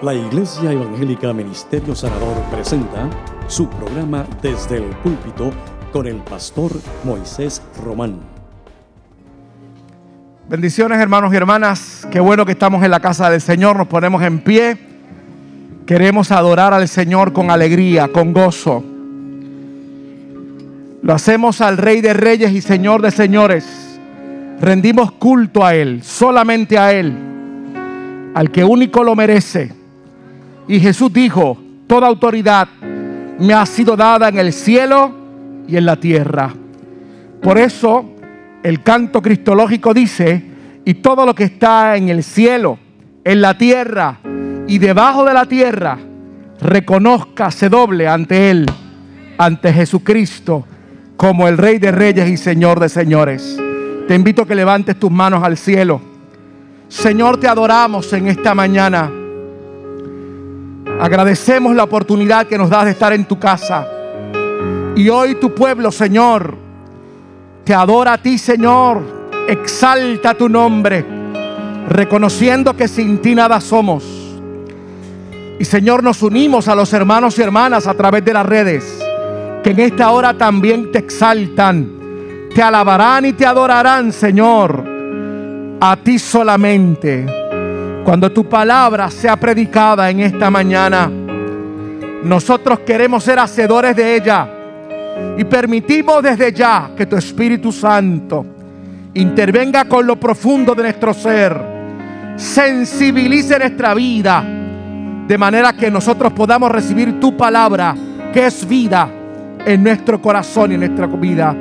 La Iglesia Evangélica Ministerio Sanador presenta su programa Desde el Púlpito con el pastor Moisés Román. Bendiciones hermanos y hermanas, qué bueno que estamos en la casa del Señor, nos ponemos en pie. Queremos adorar al Señor con alegría, con gozo. Lo hacemos al Rey de Reyes y Señor de Señores. Rendimos culto a Él, solamente a Él, al que único lo merece. Y Jesús dijo, toda autoridad me ha sido dada en el cielo y en la tierra. Por eso el canto cristológico dice, y todo lo que está en el cielo, en la tierra y debajo de la tierra, reconozca, se doble ante Él, ante Jesucristo, como el Rey de Reyes y Señor de Señores. Te invito a que levantes tus manos al cielo. Señor, te adoramos en esta mañana. Agradecemos la oportunidad que nos das de estar en tu casa. Y hoy tu pueblo, Señor, te adora a ti, Señor. Exalta tu nombre, reconociendo que sin ti nada somos. Y Señor, nos unimos a los hermanos y hermanas a través de las redes, que en esta hora también te exaltan, te alabarán y te adorarán, Señor, a ti solamente cuando tu palabra sea predicada en esta mañana, nosotros queremos ser hacedores de ella y permitimos desde ya que tu Espíritu Santo intervenga con lo profundo de nuestro ser, sensibilice nuestra vida, de manera que nosotros podamos recibir tu palabra, que es vida en nuestro corazón y en nuestra vida.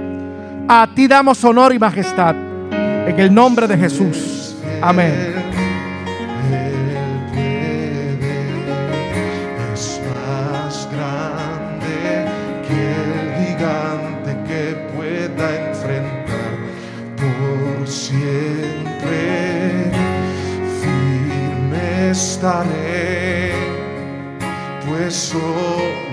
A ti damos honor y majestad, en el nombre de Jesús. Amén. Estaré, pues solo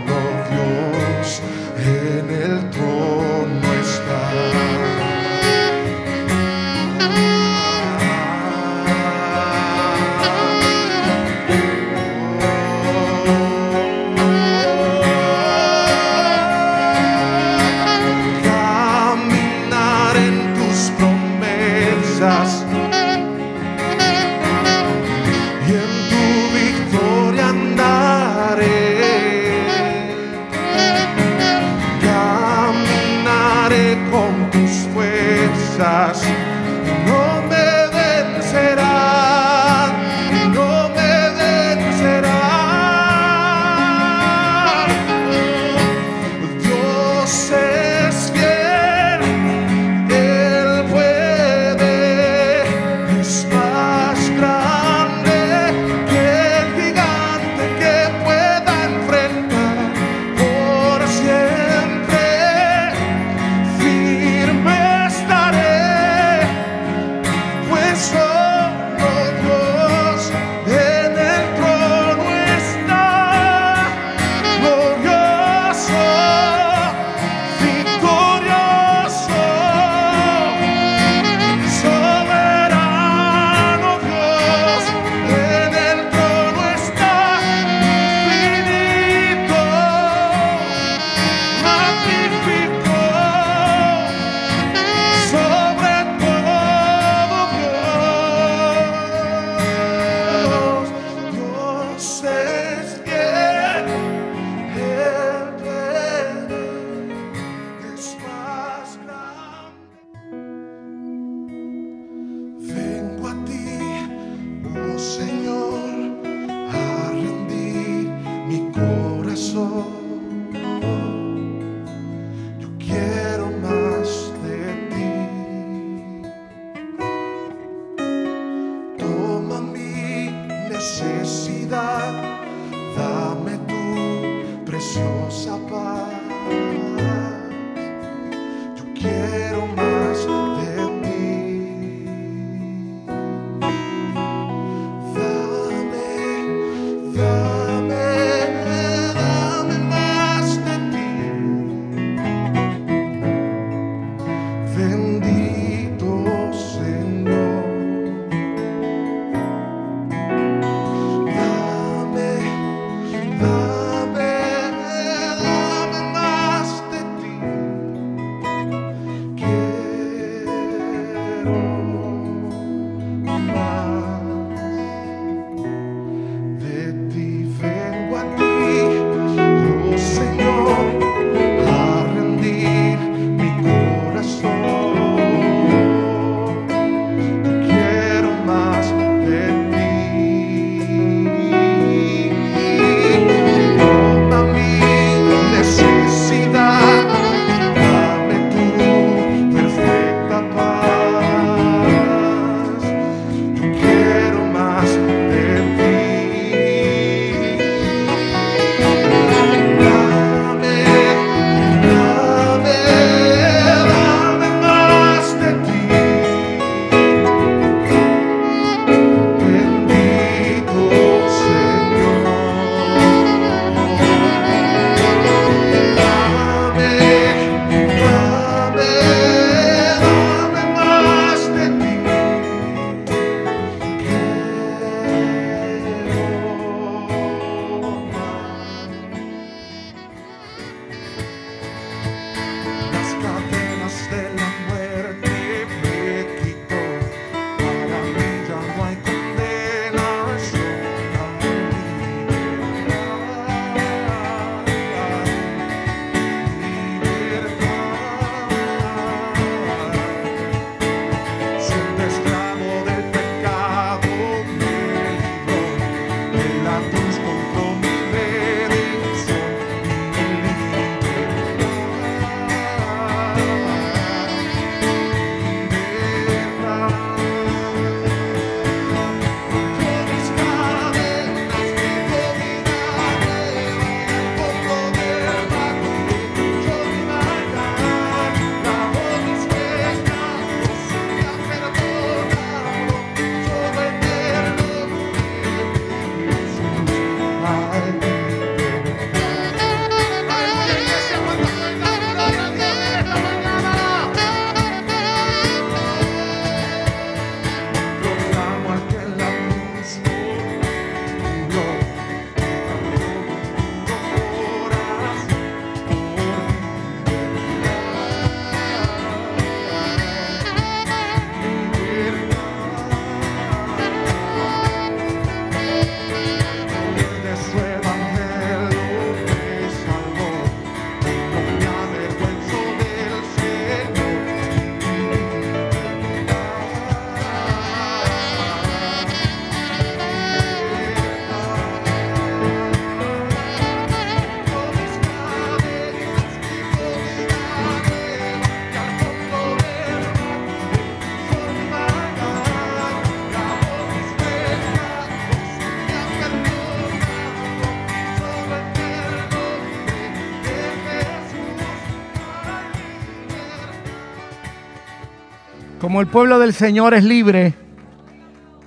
Como el pueblo del Señor es libre,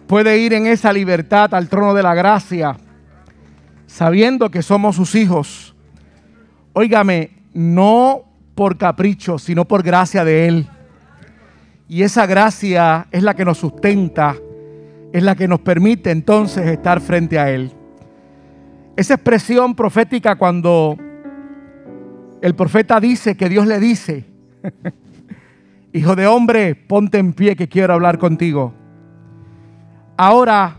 puede ir en esa libertad al trono de la gracia, sabiendo que somos sus hijos. Óigame, no por capricho, sino por gracia de Él. Y esa gracia es la que nos sustenta, es la que nos permite entonces estar frente a Él. Esa expresión profética cuando el profeta dice que Dios le dice, Hijo de hombre, ponte en pie que quiero hablar contigo. Ahora,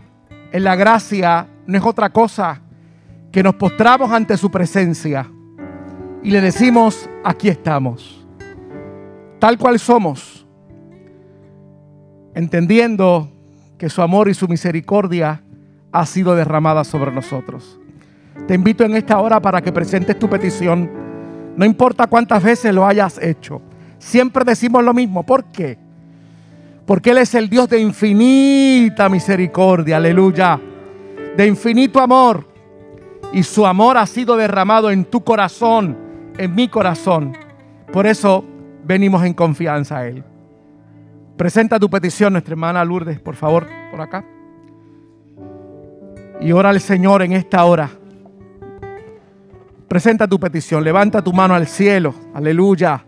en la gracia, no es otra cosa que nos postramos ante su presencia y le decimos, aquí estamos, tal cual somos, entendiendo que su amor y su misericordia ha sido derramada sobre nosotros. Te invito en esta hora para que presentes tu petición, no importa cuántas veces lo hayas hecho. Siempre decimos lo mismo. ¿Por qué? Porque Él es el Dios de infinita misericordia, aleluya, de infinito amor. Y su amor ha sido derramado en tu corazón, en mi corazón. Por eso venimos en confianza a Él. Presenta tu petición, nuestra hermana Lourdes, por favor, por acá. Y ora al Señor en esta hora. Presenta tu petición, levanta tu mano al cielo, aleluya.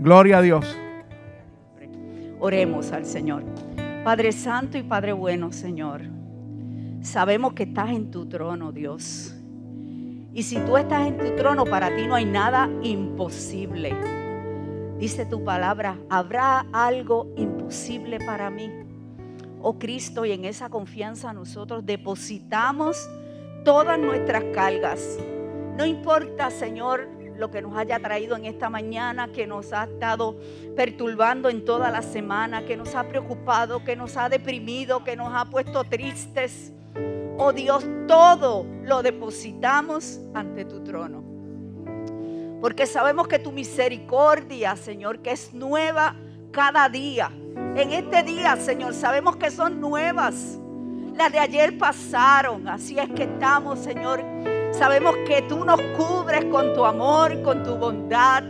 Gloria a Dios. Oremos al Señor. Padre Santo y Padre bueno, Señor. Sabemos que estás en tu trono, Dios. Y si tú estás en tu trono, para ti no hay nada imposible. Dice tu palabra, ¿habrá algo imposible para mí? Oh Cristo, y en esa confianza nosotros depositamos todas nuestras cargas. No importa, Señor, lo que nos haya traído en esta mañana, que nos ha estado perturbando en toda la semana, que nos ha preocupado, que nos ha deprimido, que nos ha puesto tristes. Oh Dios, todo lo depositamos ante tu trono. Porque sabemos que tu misericordia, Señor, que es nueva cada día. En este día, Señor, sabemos que son nuevas. Las de ayer pasaron. Así es que estamos, Señor, Sabemos que tú nos cubres con tu amor, con tu bondad,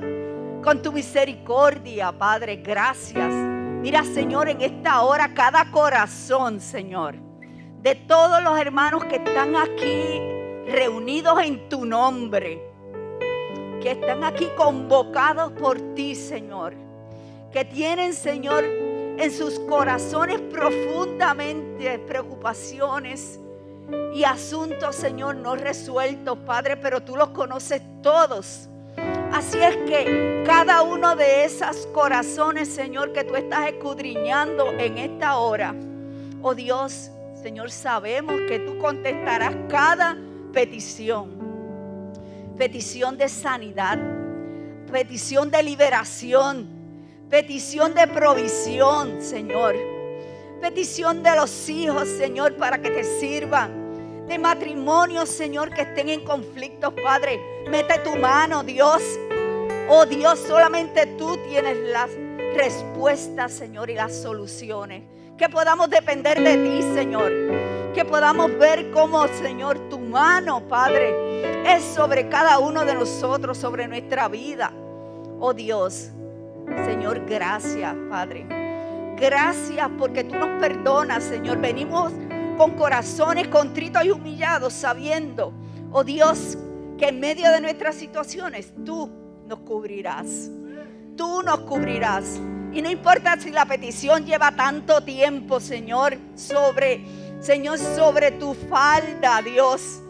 con tu misericordia, Padre. Gracias. Mira, Señor, en esta hora cada corazón, Señor, de todos los hermanos que están aquí reunidos en tu nombre, que están aquí convocados por ti, Señor, que tienen, Señor, en sus corazones profundamente preocupaciones, y asuntos, Señor, no resueltos, Padre, pero tú los conoces todos. Así es que cada uno de esos corazones, Señor, que tú estás escudriñando en esta hora, oh Dios, Señor, sabemos que tú contestarás cada petición. Petición de sanidad, petición de liberación, petición de provisión, Señor. Petición de los hijos, Señor, para que te sirvan de matrimonios, Señor, que estén en conflictos, Padre. Mete tu mano, Dios. Oh Dios, solamente tú tienes las respuestas, Señor, y las soluciones. Que podamos depender de ti, Señor. Que podamos ver cómo, Señor, tu mano, Padre, es sobre cada uno de nosotros, sobre nuestra vida. Oh Dios, Señor, gracias, Padre. Gracias porque tú nos perdonas, Señor. Venimos con corazones contritos y humillados, sabiendo, oh Dios, que en medio de nuestras situaciones tú nos cubrirás. Tú nos cubrirás. Y no importa si la petición lleva tanto tiempo, Señor, sobre, Señor, sobre tu falda, Dios.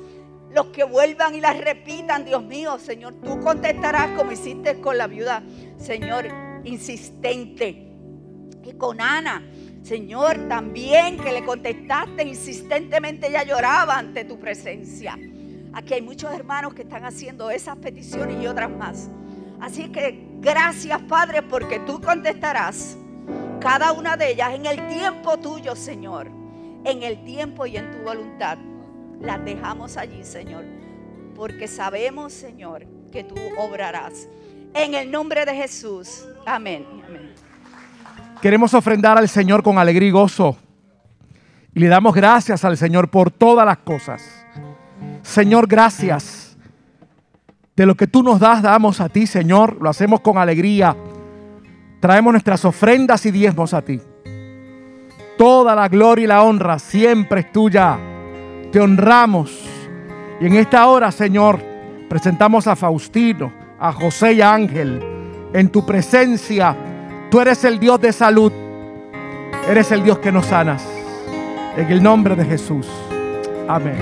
Los que vuelvan y las repitan, Dios mío, Señor, tú contestarás como hiciste con la viuda, Señor, insistente. Y con Ana, Señor, también que le contestaste insistentemente, ella lloraba ante tu presencia. Aquí hay muchos hermanos que están haciendo esas peticiones y otras más. Así que gracias, Padre, porque tú contestarás cada una de ellas en el tiempo tuyo, Señor. En el tiempo y en tu voluntad. Las dejamos allí, Señor. Porque sabemos, Señor, que tú obrarás. En el nombre de Jesús. Amén. Amén. Queremos ofrendar al Señor con alegría y gozo. Y le damos gracias al Señor por todas las cosas. Señor, gracias. De lo que tú nos das, damos a ti, Señor. Lo hacemos con alegría. traemos nuestras ofrendas y diezmos a ti. Toda la gloria y la honra siempre es tuya. Te honramos. Y en esta hora, Señor, presentamos a Faustino, a José y a Ángel. En tu presencia, tú eres el Dios de salud. Eres el Dios que nos sanas. En el nombre de Jesús. Amén.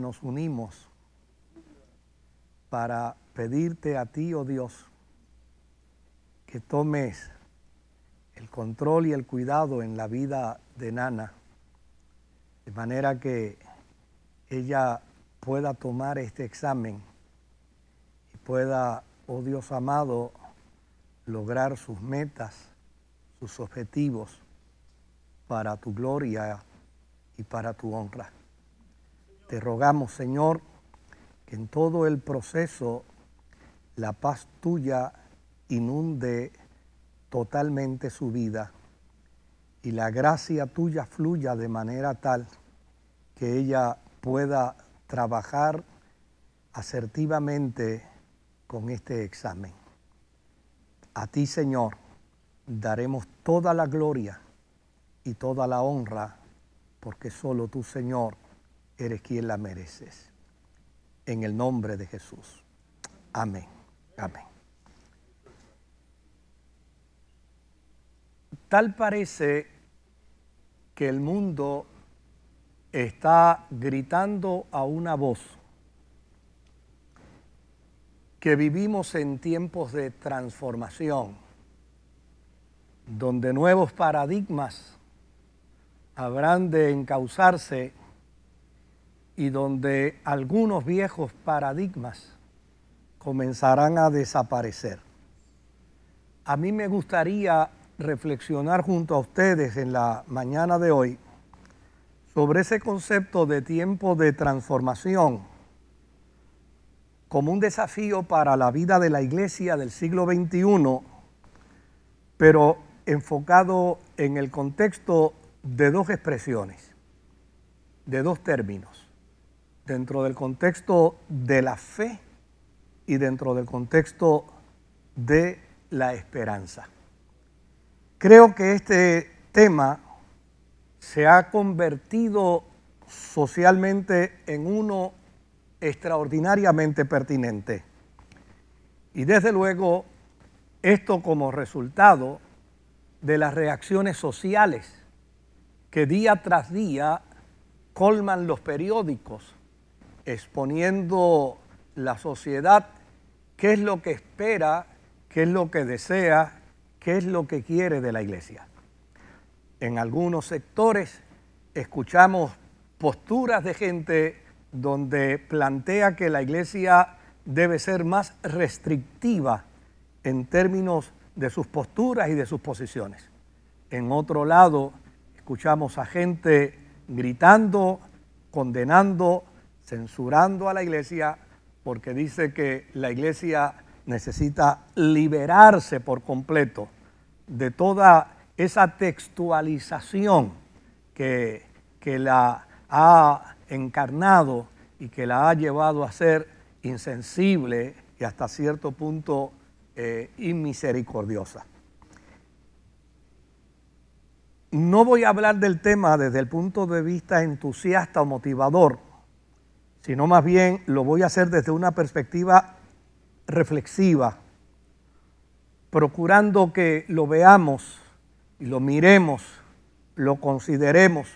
Nos unimos para pedirte a ti, oh Dios, que tomes el control y el cuidado en la vida de Nana, de manera que ella pueda tomar este examen y pueda, oh Dios amado, lograr sus metas, sus objetivos para tu gloria y para tu honra. Te rogamos, Señor, que en todo el proceso la paz tuya inunde totalmente su vida y la gracia tuya fluya de manera tal que ella pueda trabajar asertivamente con este examen. A ti, Señor, daremos toda la gloria y toda la honra, porque solo tú, Señor, eres quien la mereces. En el nombre de Jesús. Amén. Amén. Tal parece que el mundo está gritando a una voz que vivimos en tiempos de transformación, donde nuevos paradigmas habrán de encauzarse y donde algunos viejos paradigmas comenzarán a desaparecer. A mí me gustaría reflexionar junto a ustedes en la mañana de hoy sobre ese concepto de tiempo de transformación como un desafío para la vida de la iglesia del siglo XXI, pero enfocado en el contexto de dos expresiones, de dos términos, dentro del contexto de la fe y dentro del contexto de la esperanza. Creo que este tema se ha convertido socialmente en uno extraordinariamente pertinente. Y desde luego, esto como resultado de las reacciones sociales que día tras día colman los periódicos, exponiendo la sociedad qué es lo que espera, qué es lo que desea, qué es lo que quiere de la iglesia. En algunos sectores escuchamos posturas de gente donde plantea que la iglesia debe ser más restrictiva en términos de sus posturas y de sus posiciones. En otro lado, escuchamos a gente gritando, condenando, censurando a la iglesia porque dice que la iglesia necesita liberarse por completo de toda esa textualización que, que la ha encarnado y que la ha llevado a ser insensible y hasta cierto punto eh, inmisericordiosa. No voy a hablar del tema desde el punto de vista entusiasta o motivador, sino más bien lo voy a hacer desde una perspectiva reflexiva, procurando que lo veamos y lo miremos, lo consideremos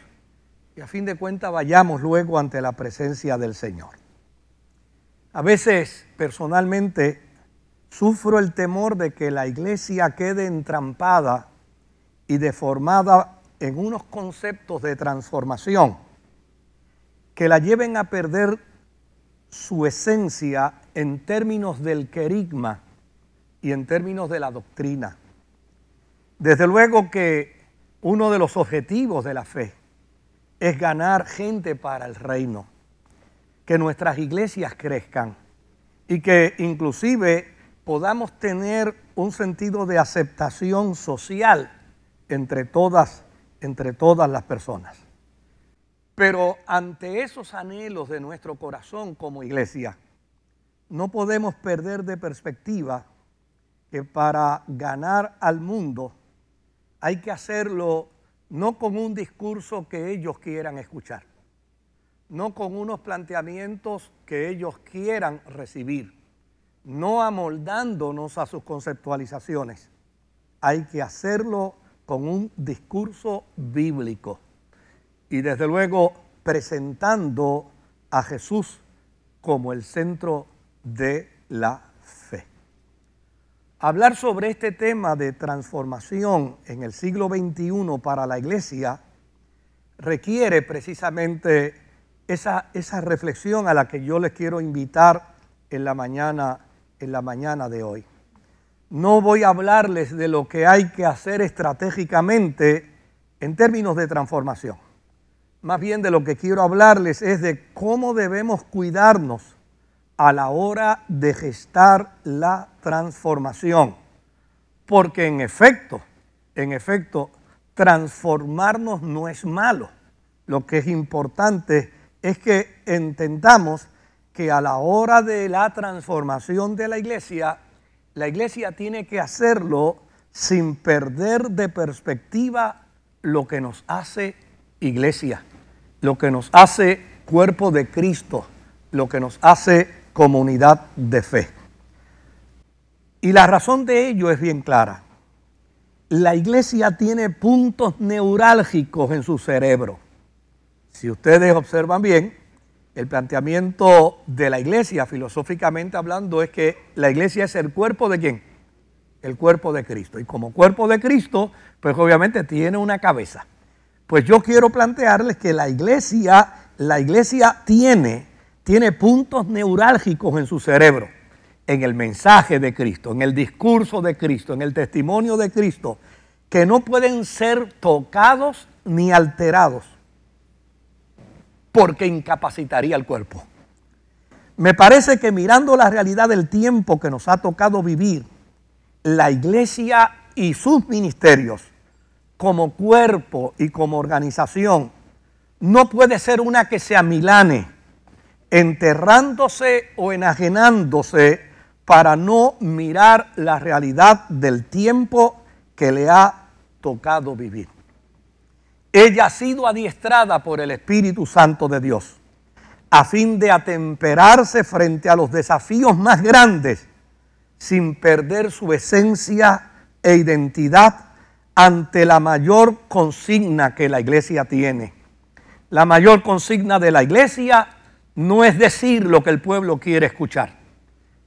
y a fin de cuentas vayamos luego ante la presencia del Señor. A veces personalmente sufro el temor de que la iglesia quede entrampada y deformada en unos conceptos de transformación que la lleven a perder su esencia en términos del querigma y en términos de la doctrina. Desde luego que uno de los objetivos de la fe es ganar gente para el reino, que nuestras iglesias crezcan y que inclusive podamos tener un sentido de aceptación social entre todas, entre todas las personas. Pero ante esos anhelos de nuestro corazón como iglesia, no podemos perder de perspectiva que para ganar al mundo hay que hacerlo no con un discurso que ellos quieran escuchar, no con unos planteamientos que ellos quieran recibir, no amoldándonos a sus conceptualizaciones. Hay que hacerlo con un discurso bíblico y desde luego presentando a Jesús como el centro de la Hablar sobre este tema de transformación en el siglo XXI para la iglesia requiere precisamente esa, esa reflexión a la que yo les quiero invitar en la mañana, en la mañana de hoy. No voy a hablarles de lo que hay que hacer estratégicamente en términos de transformación. Más bien de lo que quiero hablarles es de cómo debemos cuidarnos a la hora de gestar la transformación. Porque en efecto, en efecto, transformarnos no es malo. Lo que es importante es que entendamos que a la hora de la transformación de la iglesia, la iglesia tiene que hacerlo sin perder de perspectiva lo que nos hace iglesia, lo que nos hace cuerpo de Cristo, lo que nos hace comunidad de fe. Y la razón de ello es bien clara. La iglesia tiene puntos neurálgicos en su cerebro. Si ustedes observan bien, el planteamiento de la iglesia, filosóficamente hablando, es que la iglesia es el cuerpo de quién? El cuerpo de Cristo. Y como cuerpo de Cristo, pues obviamente tiene una cabeza. Pues yo quiero plantearles que la iglesia, la iglesia tiene tiene puntos neurálgicos en su cerebro, en el mensaje de Cristo, en el discurso de Cristo, en el testimonio de Cristo, que no pueden ser tocados ni alterados, porque incapacitaría el cuerpo. Me parece que mirando la realidad del tiempo que nos ha tocado vivir, la iglesia y sus ministerios, como cuerpo y como organización, no puede ser una que se amilane enterrándose o enajenándose para no mirar la realidad del tiempo que le ha tocado vivir. Ella ha sido adiestrada por el Espíritu Santo de Dios a fin de atemperarse frente a los desafíos más grandes sin perder su esencia e identidad ante la mayor consigna que la iglesia tiene. La mayor consigna de la iglesia no es decir lo que el pueblo quiere escuchar.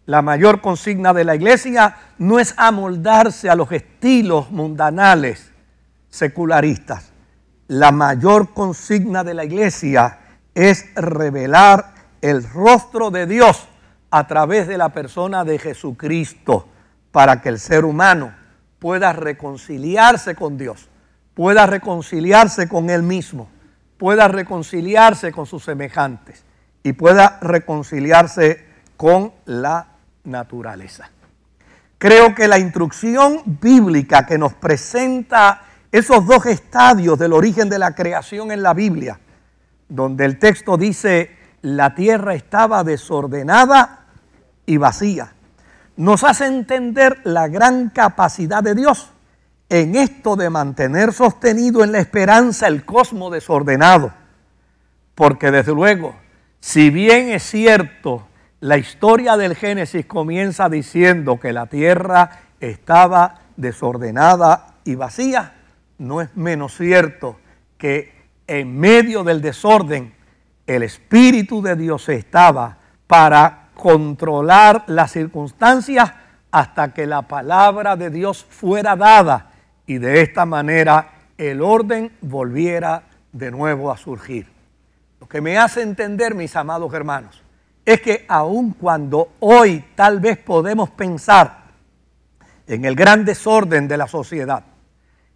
La mayor consigna de la iglesia no es amoldarse a los estilos mundanales secularistas. La mayor consigna de la iglesia es revelar el rostro de Dios a través de la persona de Jesucristo para que el ser humano pueda reconciliarse con Dios, pueda reconciliarse con Él mismo, pueda reconciliarse con sus semejantes y pueda reconciliarse con la naturaleza. Creo que la instrucción bíblica que nos presenta esos dos estadios del origen de la creación en la Biblia, donde el texto dice, la tierra estaba desordenada y vacía, nos hace entender la gran capacidad de Dios en esto de mantener sostenido en la esperanza el cosmos desordenado. Porque desde luego, si bien es cierto, la historia del Génesis comienza diciendo que la tierra estaba desordenada y vacía, no es menos cierto que en medio del desorden el Espíritu de Dios estaba para controlar las circunstancias hasta que la palabra de Dios fuera dada y de esta manera el orden volviera de nuevo a surgir. Lo que me hace entender, mis amados hermanos, es que aun cuando hoy tal vez podemos pensar en el gran desorden de la sociedad,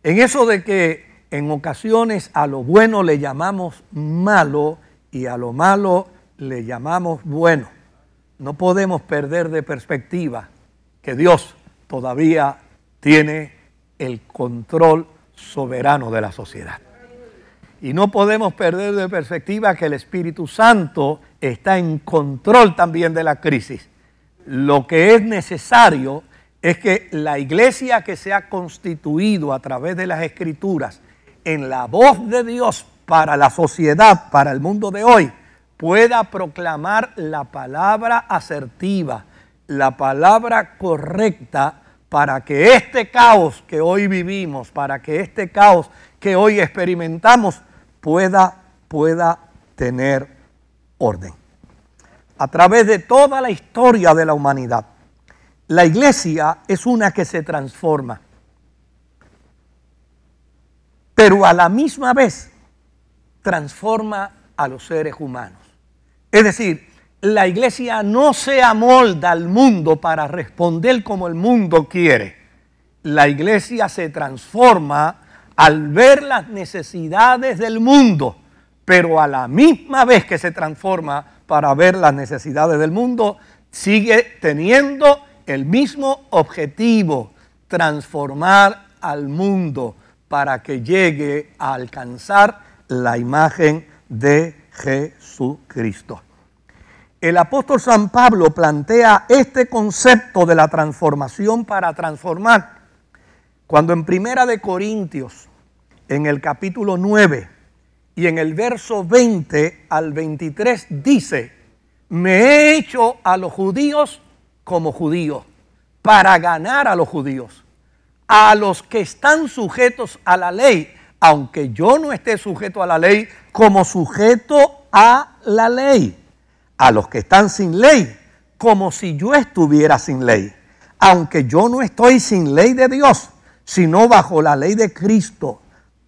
en eso de que en ocasiones a lo bueno le llamamos malo y a lo malo le llamamos bueno, no podemos perder de perspectiva que Dios todavía tiene el control soberano de la sociedad. Y no podemos perder de perspectiva que el Espíritu Santo está en control también de la crisis. Lo que es necesario es que la iglesia que se ha constituido a través de las escrituras en la voz de Dios para la sociedad, para el mundo de hoy, pueda proclamar la palabra asertiva, la palabra correcta para que este caos que hoy vivimos, para que este caos que hoy experimentamos pueda, pueda tener orden. A través de toda la historia de la humanidad, la iglesia es una que se transforma, pero a la misma vez transforma a los seres humanos. Es decir, la iglesia no se amolda al mundo para responder como el mundo quiere. La iglesia se transforma al ver las necesidades del mundo, pero a la misma vez que se transforma para ver las necesidades del mundo, sigue teniendo el mismo objetivo, transformar al mundo para que llegue a alcanzar la imagen de Jesucristo. El apóstol San Pablo plantea este concepto de la transformación para transformar cuando en Primera de Corintios, en el capítulo 9 y en el verso 20 al 23 dice, me he hecho a los judíos como judío para ganar a los judíos, a los que están sujetos a la ley, aunque yo no esté sujeto a la ley, como sujeto a la ley, a los que están sin ley, como si yo estuviera sin ley, aunque yo no estoy sin ley de Dios, sino bajo la ley de Cristo,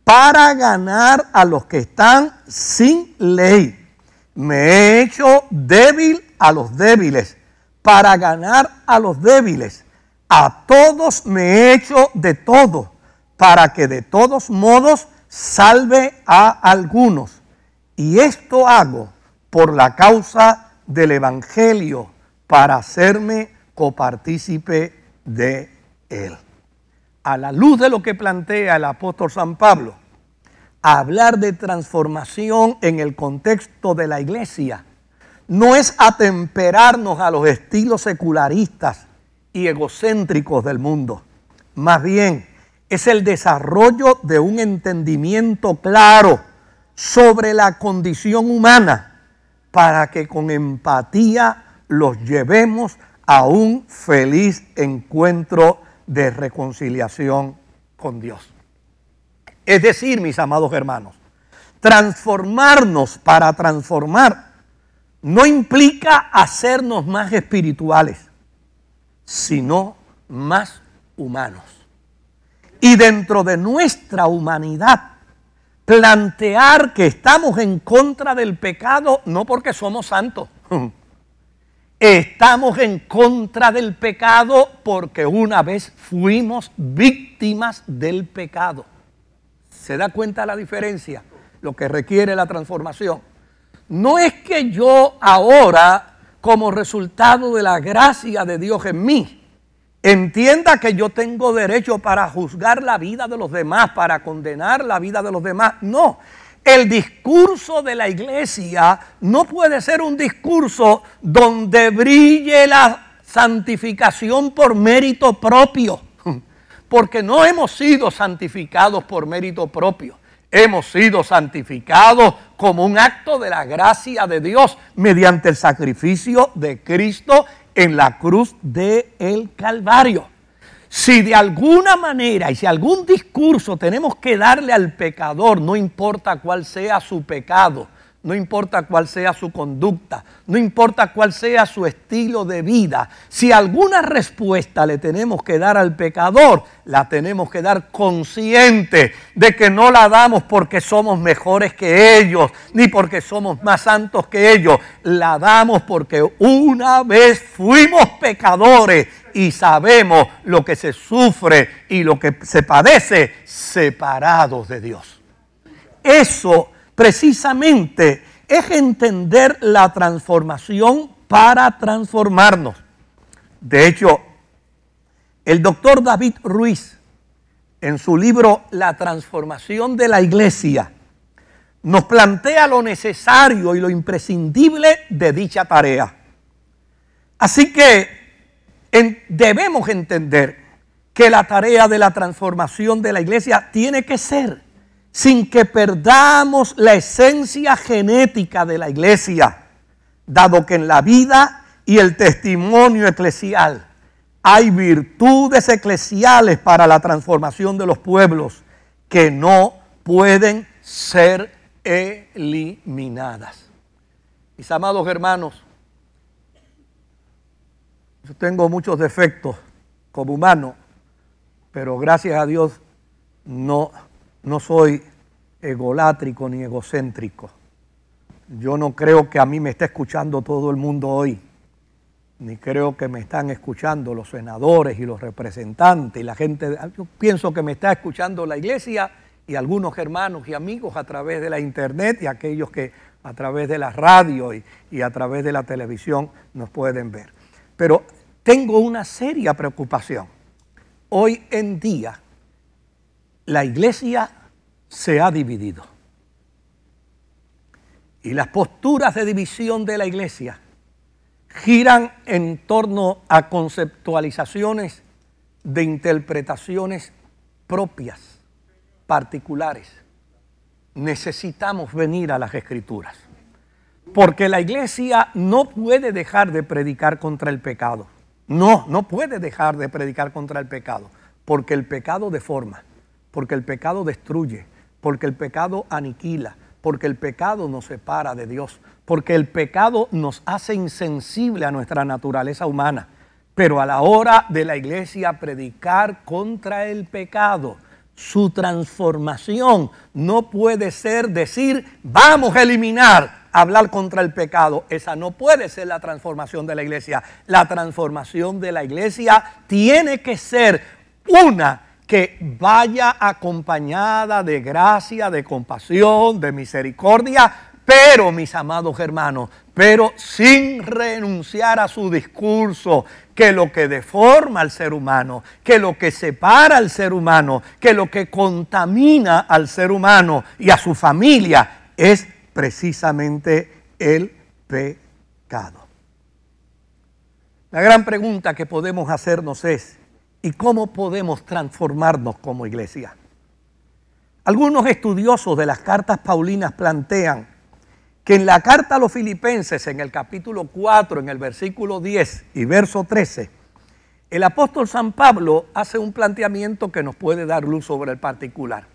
para ganar a los que están sin ley. Me he hecho débil a los débiles, para ganar a los débiles. A todos me he hecho de todo, para que de todos modos salve a algunos. Y esto hago por la causa del Evangelio, para hacerme copartícipe de él. A la luz de lo que plantea el apóstol San Pablo, hablar de transformación en el contexto de la iglesia no es atemperarnos a los estilos secularistas y egocéntricos del mundo. Más bien, es el desarrollo de un entendimiento claro sobre la condición humana para que con empatía los llevemos a un feliz encuentro de reconciliación con Dios. Es decir, mis amados hermanos, transformarnos para transformar no implica hacernos más espirituales, sino más humanos. Y dentro de nuestra humanidad, plantear que estamos en contra del pecado no porque somos santos. Estamos en contra del pecado porque una vez fuimos víctimas del pecado. ¿Se da cuenta la diferencia? Lo que requiere la transformación. No es que yo ahora, como resultado de la gracia de Dios en mí, entienda que yo tengo derecho para juzgar la vida de los demás, para condenar la vida de los demás. No, el discurso de la iglesia no puede ser un discurso donde brille la santificación por mérito propio, porque no hemos sido santificados por mérito propio. Hemos sido santificados como un acto de la gracia de Dios mediante el sacrificio de Cristo en la cruz del el Calvario. Si de alguna manera y si algún discurso tenemos que darle al pecador, no importa cuál sea su pecado, no importa cuál sea su conducta, no importa cuál sea su estilo de vida, si alguna respuesta le tenemos que dar al pecador, la tenemos que dar consciente de que no la damos porque somos mejores que ellos, ni porque somos más santos que ellos, la damos porque una vez fuimos pecadores y sabemos lo que se sufre y lo que se padece separados de Dios. Eso precisamente es entender la transformación para transformarnos. De hecho, el doctor David Ruiz, en su libro La transformación de la iglesia, nos plantea lo necesario y lo imprescindible de dicha tarea. Así que debemos entender que la tarea de la transformación de la iglesia tiene que ser sin que perdamos la esencia genética de la iglesia, dado que en la vida y el testimonio eclesial hay virtudes eclesiales para la transformación de los pueblos que no pueden ser eliminadas. Mis amados hermanos, yo tengo muchos defectos como humano, pero gracias a Dios no, no soy egolátrico ni egocéntrico. Yo no creo que a mí me esté escuchando todo el mundo hoy, ni creo que me están escuchando los senadores y los representantes y la gente. Yo pienso que me está escuchando la iglesia y algunos hermanos y amigos a través de la internet y aquellos que a través de la radio y, y a través de la televisión nos pueden ver. Pero tengo una seria preocupación. Hoy en día la iglesia se ha dividido. Y las posturas de división de la iglesia giran en torno a conceptualizaciones de interpretaciones propias, particulares. Necesitamos venir a las escrituras. Porque la iglesia no puede dejar de predicar contra el pecado. No, no puede dejar de predicar contra el pecado. Porque el pecado deforma, porque el pecado destruye, porque el pecado aniquila, porque el pecado nos separa de Dios, porque el pecado nos hace insensible a nuestra naturaleza humana. Pero a la hora de la iglesia predicar contra el pecado, su transformación no puede ser decir, vamos a eliminar, hablar contra el pecado. Esa no puede ser la transformación de la iglesia. La transformación de la iglesia tiene que ser una que vaya acompañada de gracia, de compasión, de misericordia, pero mis amados hermanos, pero sin renunciar a su discurso, que lo que deforma al ser humano, que lo que separa al ser humano, que lo que contamina al ser humano y a su familia es precisamente el pecado. La gran pregunta que podemos hacernos es, ¿y cómo podemos transformarnos como iglesia? Algunos estudiosos de las cartas paulinas plantean que en la carta a los filipenses, en el capítulo 4, en el versículo 10 y verso 13, el apóstol San Pablo hace un planteamiento que nos puede dar luz sobre el particular.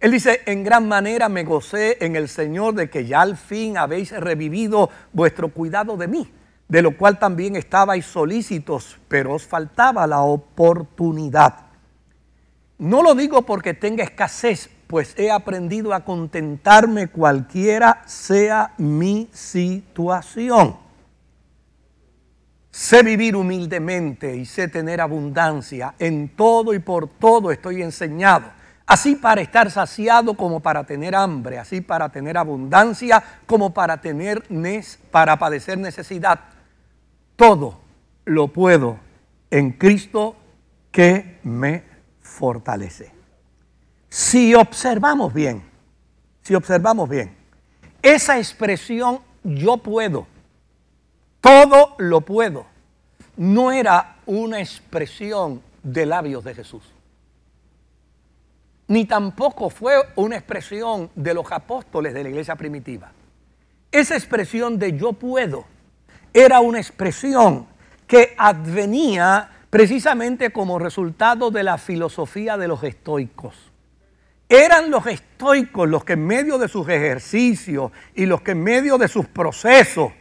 Él dice, en gran manera me gocé en el Señor de que ya al fin habéis revivido vuestro cuidado de mí, de lo cual también estabais solícitos, pero os faltaba la oportunidad. No lo digo porque tenga escasez, pues he aprendido a contentarme cualquiera sea mi situación. Sé vivir humildemente y sé tener abundancia. En todo y por todo estoy enseñado. Así para estar saciado como para tener hambre, así para tener abundancia como para tener para padecer necesidad. Todo lo puedo en Cristo que me fortalece. Si observamos bien, si observamos bien, esa expresión yo puedo, todo lo puedo, no era una expresión de labios de Jesús. Ni tampoco fue una expresión de los apóstoles de la iglesia primitiva. Esa expresión de yo puedo era una expresión que advenía precisamente como resultado de la filosofía de los estoicos. Eran los estoicos los que en medio de sus ejercicios y los que en medio de sus procesos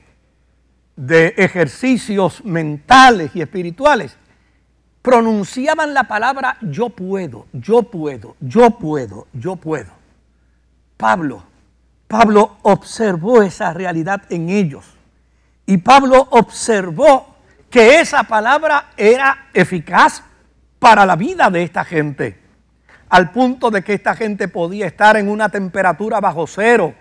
de ejercicios mentales y espirituales pronunciaban la palabra yo puedo, yo puedo, yo puedo, yo puedo. Pablo, Pablo observó esa realidad en ellos. Y Pablo observó que esa palabra era eficaz para la vida de esta gente. Al punto de que esta gente podía estar en una temperatura bajo cero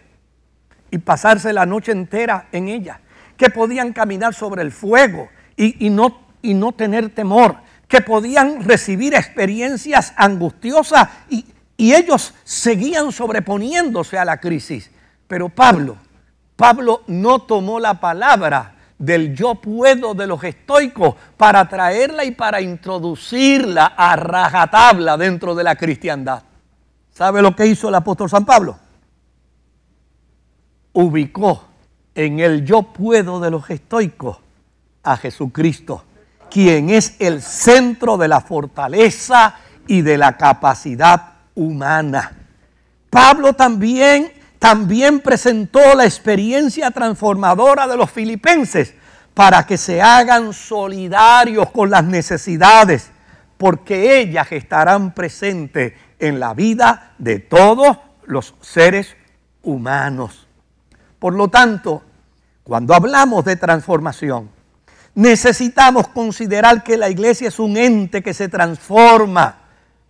y pasarse la noche entera en ella. Que podían caminar sobre el fuego y, no, y no tener temor que podían recibir experiencias angustiosas y, y ellos seguían sobreponiéndose a la crisis. Pero Pablo, Pablo no tomó la palabra del yo puedo de los estoicos para traerla y para introducirla a rajatabla dentro de la cristiandad. ¿Sabe lo que hizo el apóstol San Pablo? Ubicó en el yo puedo de los estoicos a Jesucristo quien es el centro de la fortaleza y de la capacidad humana. Pablo también, también presentó la experiencia transformadora de los filipenses para que se hagan solidarios con las necesidades, porque ellas estarán presentes en la vida de todos los seres humanos. Por lo tanto, cuando hablamos de transformación, Necesitamos considerar que la iglesia es un ente que se transforma.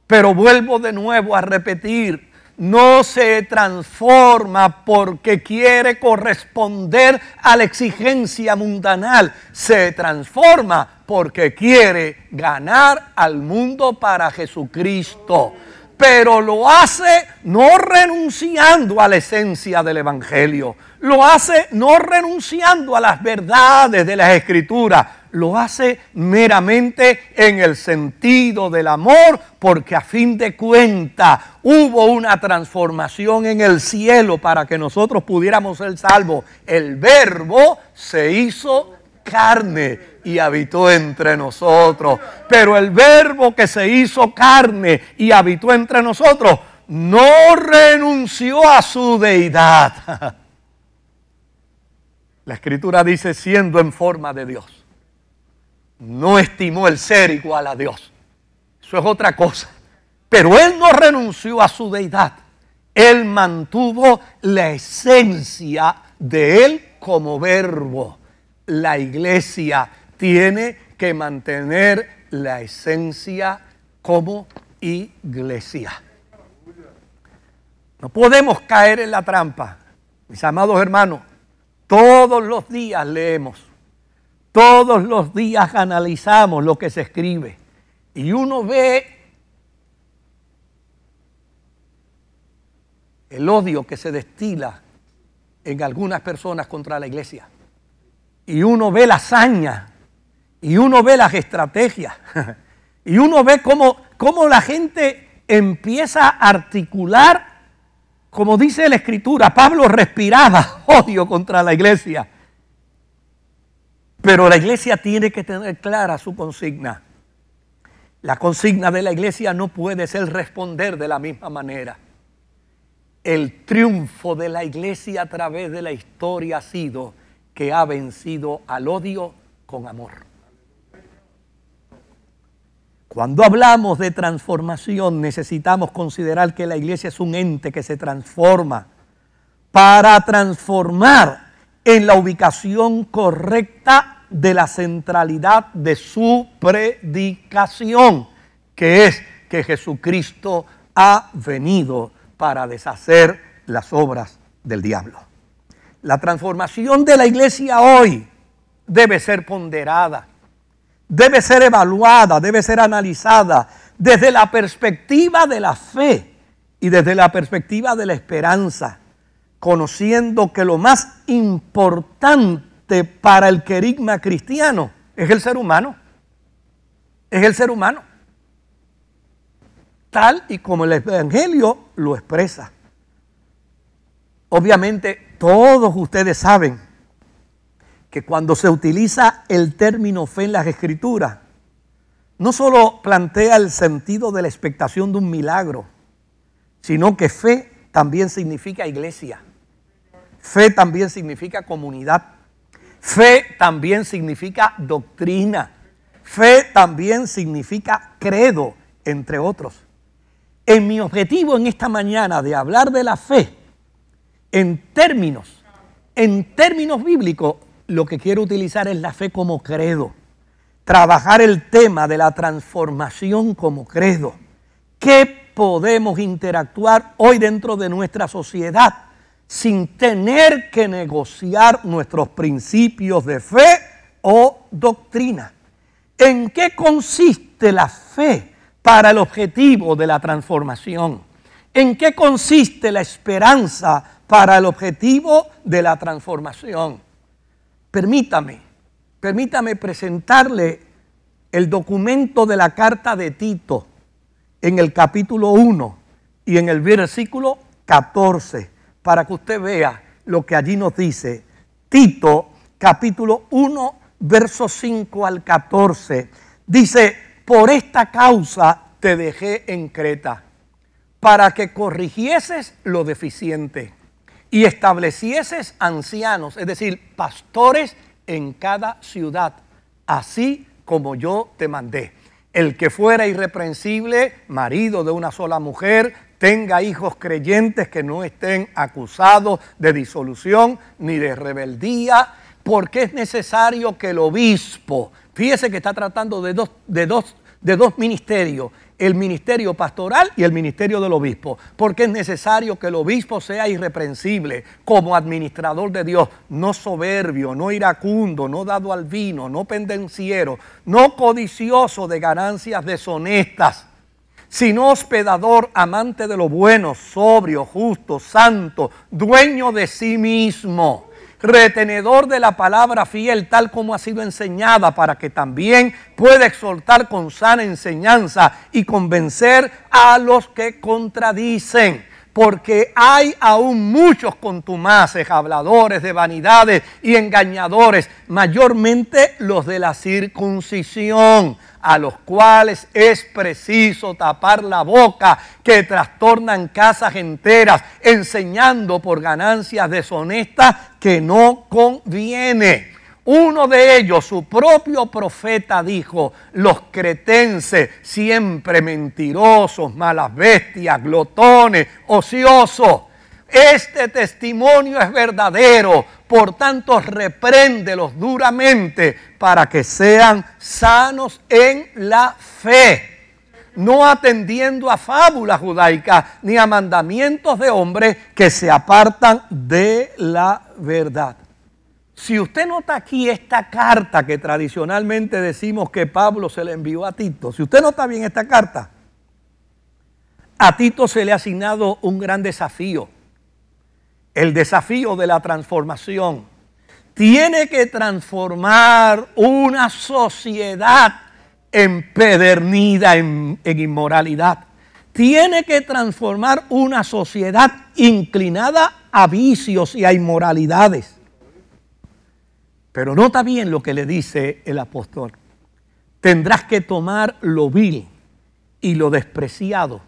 Pero vuelvo de nuevo a repetir, no se transforma porque quiere corresponder a la exigencia mundanal. Se transforma porque quiere ganar al mundo para Jesucristo. Pero lo hace no renunciando a la esencia del Evangelio lo hace no renunciando a las verdades de las escrituras, lo hace meramente en el sentido del amor, porque a fin de cuentas hubo una transformación en el cielo para que nosotros pudiéramos ser salvos. El verbo se hizo carne y habitó entre nosotros. Pero el verbo que se hizo carne y habitó entre nosotros no renunció a su deidad. La escritura dice siendo en forma de Dios. No estimó el ser igual a Dios. Eso es otra cosa. Pero él no renunció a su deidad. Él mantuvo la esencia de él como verbo. La iglesia tiene que mantener la esencia como iglesia. No podemos caer en la trampa, mis amados hermanos, todos los días leemos, todos los días analizamos lo que se escribe y uno ve el odio que se destila en algunas personas contra la iglesia. Y uno ve la hazaña, y uno ve las estrategias, y uno ve cómo, cómo la gente empieza a articular como dice la escritura, Pablo respiraba odio contra la iglesia. Pero la iglesia tiene que tener clara su consigna. La consigna de la iglesia no puede ser responder de la misma manera. El triunfo de la iglesia a través de la historia ha sido que ha vencido al odio con amor. Cuando hablamos de transformación necesitamos considerar que la iglesia es un ente que se transforma para transformar en la ubicación correcta de la centralidad de su predicación, que es que Jesucristo ha venido para deshacer las obras del diablo. La transformación de la iglesia hoy debe ser ponderada, debe ser evaluada, debe ser analizada desde la perspectiva de la fe y desde la perspectiva de la esperanza, conociendo que lo más importante para el querigma cristiano es el ser humano, es el ser humano, tal y como el Evangelio lo expresa. Obviamente todos ustedes saben que cuando se utiliza el término fe en las escrituras, no solo plantea el sentido de la expectación de un milagro, sino que fe también significa iglesia. Fe también significa comunidad. Fe también significa doctrina. Fe también significa credo, entre otros. En mi objetivo en esta mañana de hablar de la fe, en términos, en términos bíblicos, lo que quiero utilizar es la fe como credo. Trabajar el tema de la transformación como credo. ¿Qué podemos interactuar hoy dentro de nuestra sociedad sin tener que negociar nuestros principios de fe o doctrina? ¿En qué consiste la fe para el objetivo de la transformación? ¿En qué consiste la esperanza para el objetivo de la transformación? Permítame, permítame presentarle el documento de la carta de Tito en el capítulo 1 y en el versículo 14 para que usted vea lo que allí nos dice. Tito capítulo 1 versos 5 al 14 dice, por esta causa te dejé en Creta para que corrigieses lo deficiente y establecieses ancianos, es decir, pastores en cada ciudad, así como yo te mandé. El que fuera irreprensible, marido de una sola mujer, tenga hijos creyentes que no estén acusados de disolución ni de rebeldía, porque es necesario que el obispo, fíjese que está tratando de dos, de dos, de dos ministerios, el ministerio pastoral y el ministerio del obispo, porque es necesario que el obispo sea irreprensible como administrador de Dios, no soberbio, no iracundo, no dado al vino, no pendenciero, no codicioso de ganancias deshonestas, sino hospedador, amante de lo bueno, sobrio, justo, santo, dueño de sí mismo retenedor de la palabra fiel tal como ha sido enseñada para que también pueda exhortar con sana enseñanza y convencer a los que contradicen. Porque hay aún muchos contumaces, habladores de vanidades y engañadores, mayormente los de la circuncisión a los cuales es preciso tapar la boca, que trastornan casas enteras, enseñando por ganancias deshonestas que no conviene. Uno de ellos, su propio profeta, dijo, los cretenses, siempre mentirosos, malas bestias, glotones, ociosos. Este testimonio es verdadero, por tanto repréndelos duramente para que sean sanos en la fe no atendiendo a fábulas judaicas ni a mandamientos de hombres que se apartan de la verdad. Si usted nota aquí esta carta que tradicionalmente decimos que Pablo se le envió a Tito, si usted nota bien esta carta, a Tito se le ha asignado un gran desafío el desafío de la transformación. Tiene que transformar una sociedad empedernida en, en inmoralidad. tiene que transformar una sociedad inclinada a vicios y a inmoralidades. Pero nota bien lo que le dice el apóstol. Tendrás que tomar lo vil y lo despreciado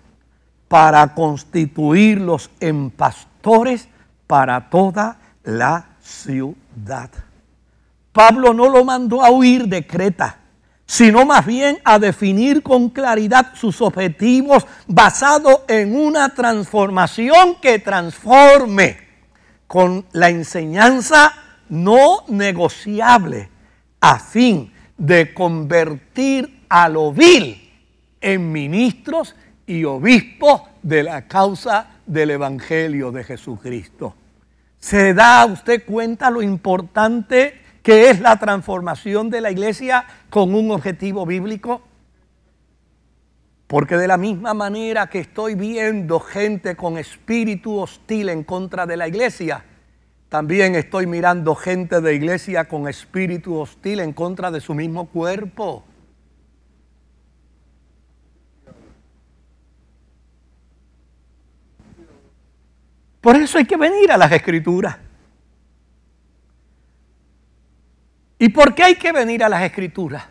para constituirlos en pastores para toda la ciudad. Pablo no lo mandó a huir de Creta, sino más bien a definir con claridad sus objetivos basado en una transformación que transforme con la enseñanza no negociable a fin de convertir a lo vil en ministros y obispos de la causa del Evangelio de Jesucristo. ¿Se da usted cuenta lo importante que es la transformación de la iglesia con un objetivo bíblico? Porque de la misma manera que estoy viendo gente con espíritu hostil en contra de la iglesia, también estoy mirando gente de iglesia con espíritu hostil en contra de su mismo cuerpo. Por eso hay que venir a las escrituras. ¿Y por qué hay que venir a las escrituras?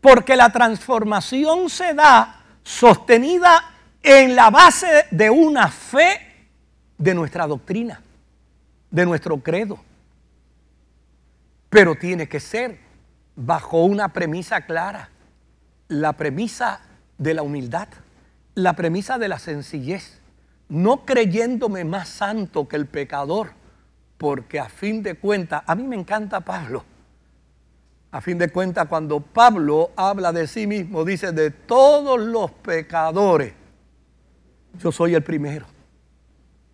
Porque la transformación se da sostenida en la base de una fe de nuestra doctrina, de nuestro credo. Pero tiene que ser bajo una premisa clara, la premisa de la humildad, la premisa de la sencillez no creyéndome más santo que el pecador, porque a fin de cuentas, a mí me encanta Pablo. A fin de cuentas, cuando Pablo habla de sí mismo, dice, de todos los pecadores, yo soy el primero.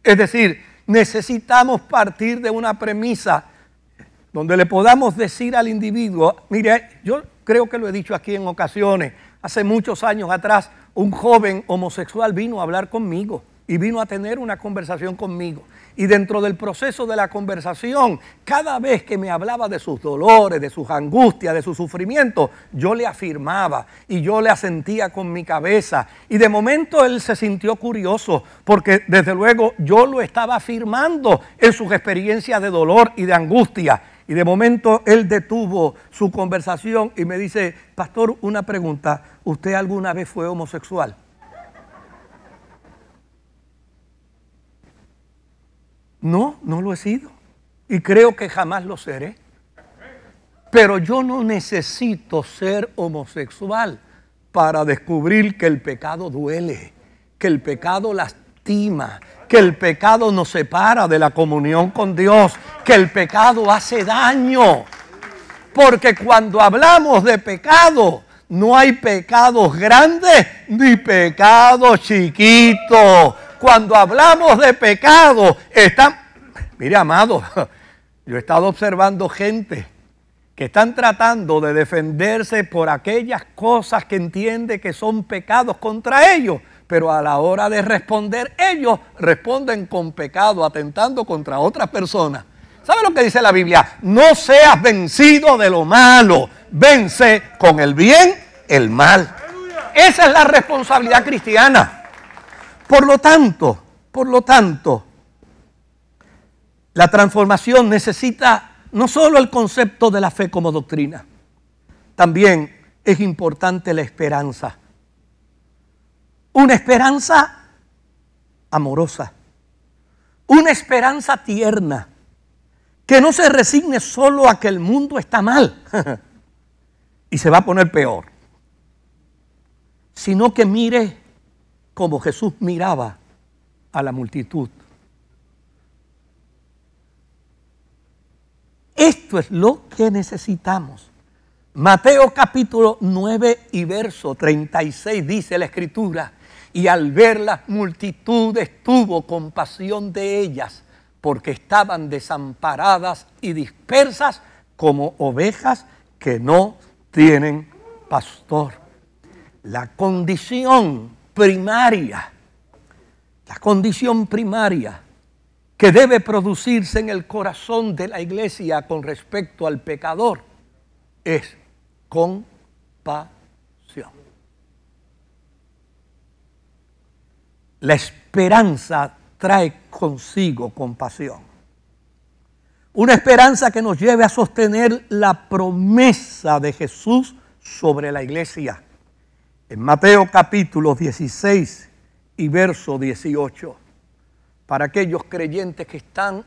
Es decir, necesitamos partir de una premisa donde le podamos decir al individuo, mire, yo creo que lo he dicho aquí en ocasiones, hace muchos años atrás, un joven homosexual vino a hablar conmigo y vino a tener una conversación conmigo. Y dentro del proceso de la conversación, cada vez que me hablaba de sus dolores, de sus angustias, de sus sufrimientos, yo le afirmaba y yo le asentía con mi cabeza. Y de momento él se sintió curioso porque desde luego yo lo estaba afirmando en sus experiencias de dolor y de angustia. Y de momento él detuvo su conversación y me dice, pastor, una pregunta, ¿usted alguna vez fue homosexual? No, no lo he sido. Y creo que jamás lo seré. Pero yo no necesito ser homosexual para descubrir que el pecado duele, que el pecado lastima, que el pecado nos separa de la comunión con Dios, que el pecado hace daño. Porque cuando hablamos de pecado, no hay pecados grandes ni pecados chiquitos cuando hablamos de pecado, están, mire amado, yo he estado observando gente que están tratando de defenderse por aquellas cosas que entiende que son pecados contra ellos, pero a la hora de responder ellos responden con pecado, atentando contra otras personas. ¿Sabe lo que dice la Biblia? No seas vencido de lo malo, vence con el bien el mal. Esa es la responsabilidad cristiana. Por lo tanto, por lo tanto, la transformación necesita no solo el concepto de la fe como doctrina, también es importante la esperanza. Una esperanza amorosa, una esperanza tierna, que no se resigne solo a que el mundo está mal y se va a poner peor, sino que mire como Jesús miraba a la multitud. Esto es lo que necesitamos. Mateo capítulo 9 y verso 36 dice la escritura, y al ver las multitudes tuvo compasión de ellas, porque estaban desamparadas y dispersas como ovejas que no tienen pastor. La condición primaria, la condición primaria que debe producirse en el corazón de la iglesia con respecto al pecador es compasión. La esperanza trae consigo compasión. Una esperanza que nos lleve a sostener la promesa de Jesús sobre la iglesia. En Mateo capítulo 16 y verso 18. Para aquellos creyentes que están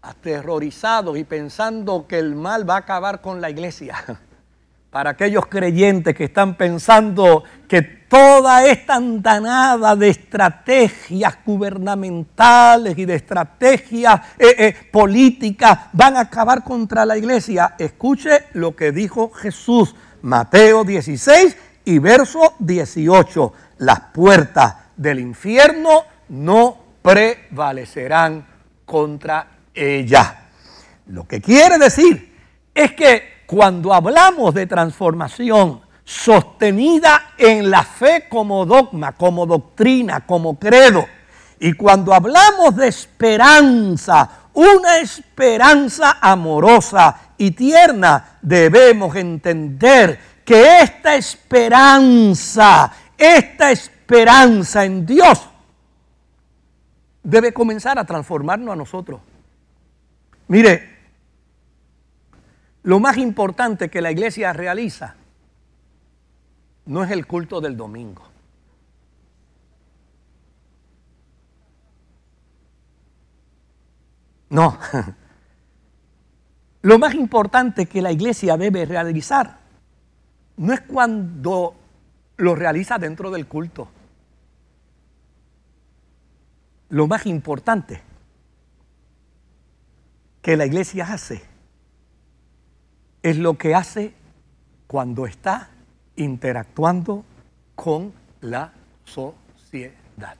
aterrorizados y pensando que el mal va a acabar con la iglesia. Para aquellos creyentes que están pensando que toda esta andanada de estrategias gubernamentales y de estrategias eh, eh, políticas van a acabar contra la iglesia. Escuche lo que dijo Jesús, Mateo 16 y verso 18. Las puertas del infierno no prevalecerán contra ella. Lo que quiere decir es que cuando hablamos de transformación sostenida en la fe como dogma, como doctrina, como credo, y cuando hablamos de esperanza, una esperanza amorosa y tierna, debemos entender que esta esperanza, esta esperanza en Dios, debe comenzar a transformarnos a nosotros. Mire, lo más importante que la iglesia realiza no es el culto del domingo. No. Lo más importante que la iglesia debe realizar no es cuando lo realiza dentro del culto. Lo más importante que la iglesia hace es lo que hace cuando está interactuando con la sociedad.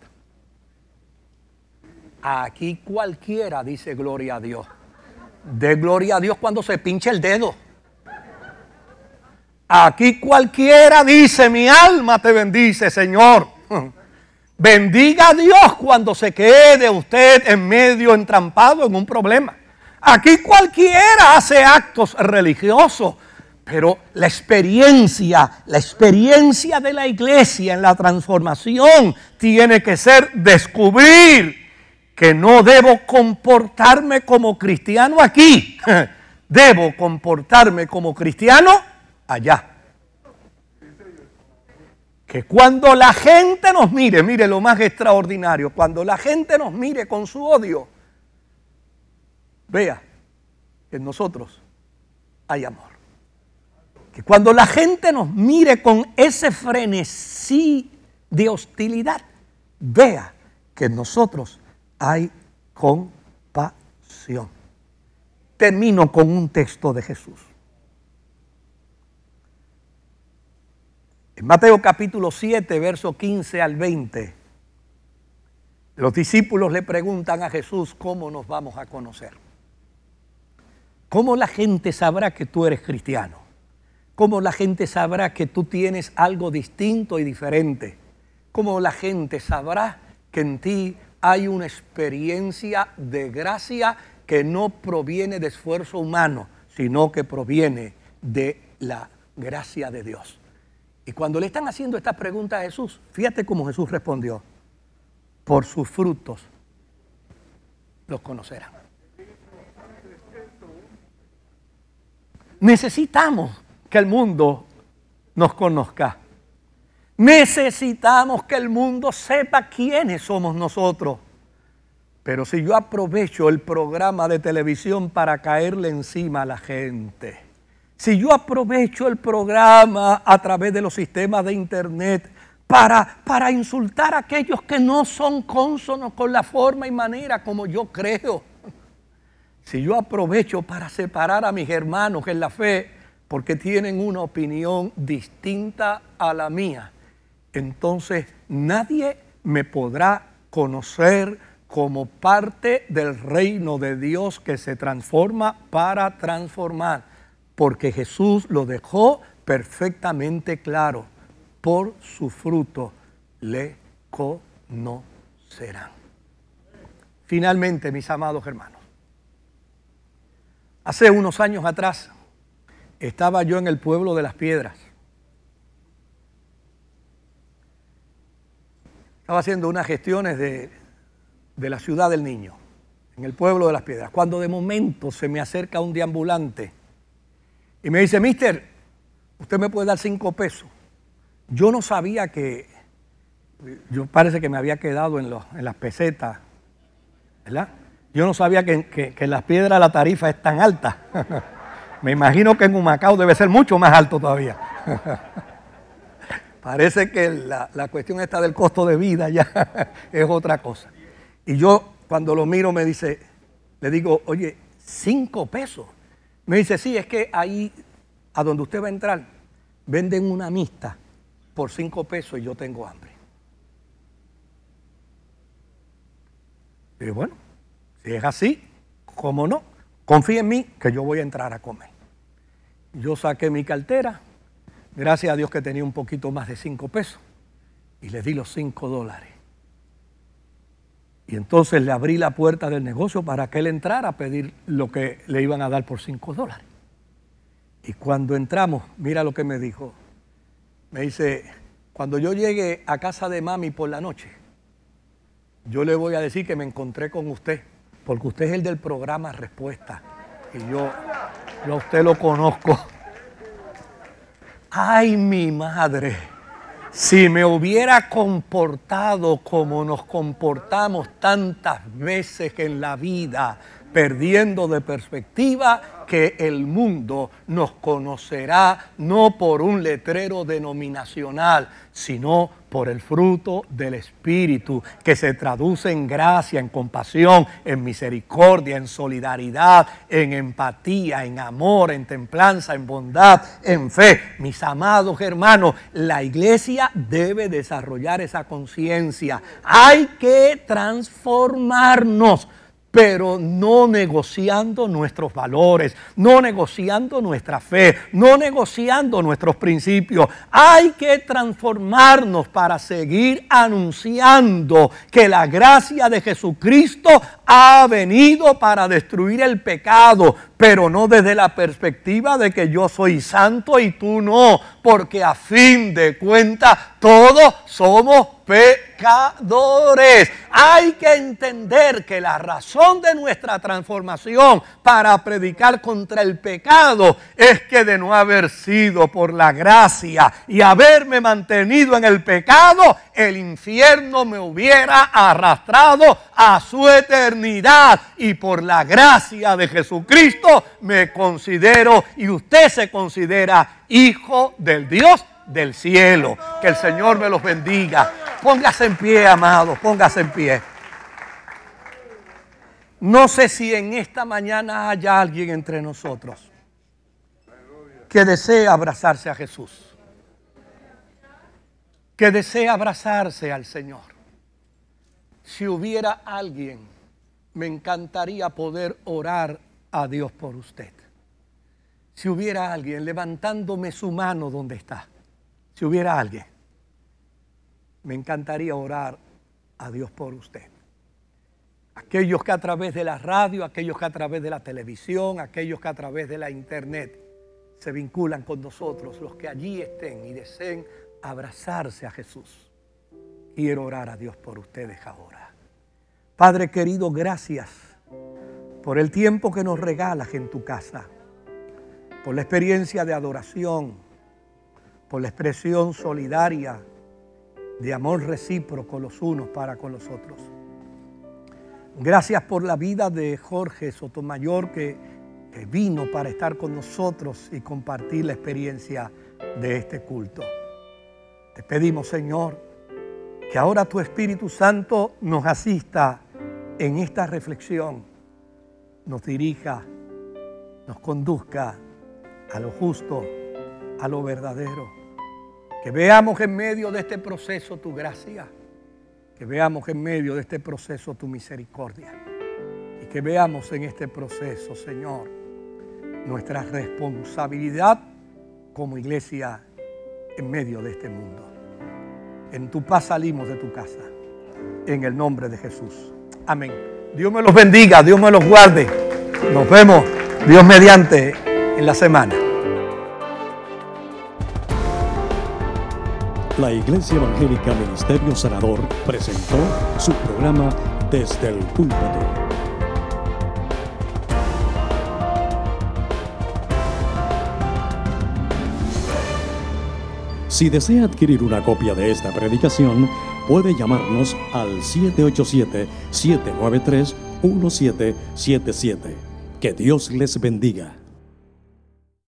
Aquí cualquiera dice gloria a Dios. De gloria a Dios cuando se pinche el dedo. Aquí cualquiera dice, mi alma te bendice, Señor. Bendiga a Dios cuando se quede usted en medio entrampado en un problema. Aquí cualquiera hace actos religiosos, pero la experiencia, la experiencia de la iglesia en la transformación tiene que ser descubrir que no debo comportarme como cristiano aquí, debo comportarme como cristiano allá. Que cuando la gente nos mire, mire lo más extraordinario, cuando la gente nos mire con su odio, vea que en nosotros hay amor. Que cuando la gente nos mire con ese frenesí de hostilidad, vea que en nosotros hay compasión. Termino con un texto de Jesús. En Mateo capítulo 7, verso 15 al 20, los discípulos le preguntan a Jesús cómo nos vamos a conocer. ¿Cómo la gente sabrá que tú eres cristiano? ¿Cómo la gente sabrá que tú tienes algo distinto y diferente? ¿Cómo la gente sabrá que en ti hay una experiencia de gracia que no proviene de esfuerzo humano, sino que proviene de la gracia de Dios? Y cuando le están haciendo esta pregunta a Jesús, fíjate cómo Jesús respondió, por sus frutos los conocerán. Necesitamos que el mundo nos conozca. Necesitamos que el mundo sepa quiénes somos nosotros. Pero si yo aprovecho el programa de televisión para caerle encima a la gente, si yo aprovecho el programa a través de los sistemas de internet para, para insultar a aquellos que no son cónsonos con la forma y manera como yo creo, si yo aprovecho para separar a mis hermanos en la fe porque tienen una opinión distinta a la mía, entonces nadie me podrá conocer como parte del reino de Dios que se transforma para transformar, porque Jesús lo dejó perfectamente claro, por su fruto le conocerán. Finalmente, mis amados hermanos, Hace unos años atrás estaba yo en el pueblo de las piedras. estaba haciendo unas gestiones de, de la ciudad del niño, en el pueblo de las piedras, cuando de momento se me acerca un deambulante y me dice, mister, usted me puede dar cinco pesos. Yo no sabía que, yo parece que me había quedado en, los- en las pesetas, ¿verdad? Yo no sabía que, que- en las piedras la tarifa es tan alta. me imagino que en Humacao debe ser mucho más alto todavía. Parece que la, la cuestión esta del costo de vida ya es otra cosa. Y yo cuando lo miro me dice, le digo, oye, cinco pesos. Me dice, sí, es que ahí a donde usted va a entrar venden una mixta por cinco pesos y yo tengo hambre. Y bueno, si es así, ¿cómo no? Confía en mí que yo voy a entrar a comer. Yo saqué mi cartera, gracias a Dios que tenía un poquito más de cinco pesos, y le di los cinco dólares. Y entonces le abrí la puerta del negocio para que él entrara a pedir lo que le iban a dar por cinco dólares. Y cuando entramos, mira lo que me dijo. Me dice, cuando yo llegue a casa de mami por la noche, yo le voy a decir que me encontré con usted, porque usted es el del programa Respuesta. Y yo, yo a usted lo conozco. Ay, mi madre, si me hubiera comportado como nos comportamos tantas veces en la vida, perdiendo de perspectiva que el mundo nos conocerá no por un letrero denominacional, sino por el fruto del Espíritu, que se traduce en gracia, en compasión, en misericordia, en solidaridad, en empatía, en amor, en templanza, en bondad, en fe. Mis amados hermanos, la iglesia debe desarrollar esa conciencia. Hay que transformarnos pero no negociando nuestros valores, no negociando nuestra fe, no negociando nuestros principios. Hay que transformarnos para seguir anunciando que la gracia de Jesucristo ha venido para destruir el pecado, pero no desde la perspectiva de que yo soy santo y tú no, porque a fin de cuentas todos somos pecadores. Hay que entender que la razón de nuestra transformación para predicar contra el pecado es que de no haber sido por la gracia y haberme mantenido en el pecado, el infierno me hubiera arrastrado a su eternidad. Y por la gracia de Jesucristo me considero y usted se considera hijo del Dios del cielo. Que el Señor me los bendiga. Póngase en pie, amados, póngase en pie. No sé si en esta mañana haya alguien entre nosotros que desea abrazarse a Jesús, que desea abrazarse al Señor. Si hubiera alguien, me encantaría poder orar a Dios por usted. Si hubiera alguien levantándome su mano donde está, si hubiera alguien, me encantaría orar a Dios por usted. Aquellos que a través de la radio, aquellos que a través de la televisión, aquellos que a través de la internet se vinculan con nosotros, los que allí estén y deseen abrazarse a Jesús. Quiero orar a Dios por ustedes ahora. Padre querido, gracias por el tiempo que nos regalas en tu casa, por la experiencia de adoración, por la expresión solidaria de amor recíproco los unos para con los otros. Gracias por la vida de Jorge Sotomayor que, que vino para estar con nosotros y compartir la experiencia de este culto. Te pedimos, Señor, que ahora tu Espíritu Santo nos asista en esta reflexión, nos dirija, nos conduzca a lo justo, a lo verdadero. Que veamos en medio de este proceso tu gracia, que veamos en medio de este proceso tu misericordia y que veamos en este proceso, Señor, nuestra responsabilidad como iglesia en medio de este mundo. En tu paz salimos de tu casa, en el nombre de Jesús. Amén. Dios me los bendiga, Dios me los guarde. Nos vemos, Dios mediante, en la semana. la Iglesia Evangélica Ministerio Sanador presentó su programa Desde el Púlpito. Si desea adquirir una copia de esta predicación, puede llamarnos al 787-793-1777. Que Dios les bendiga.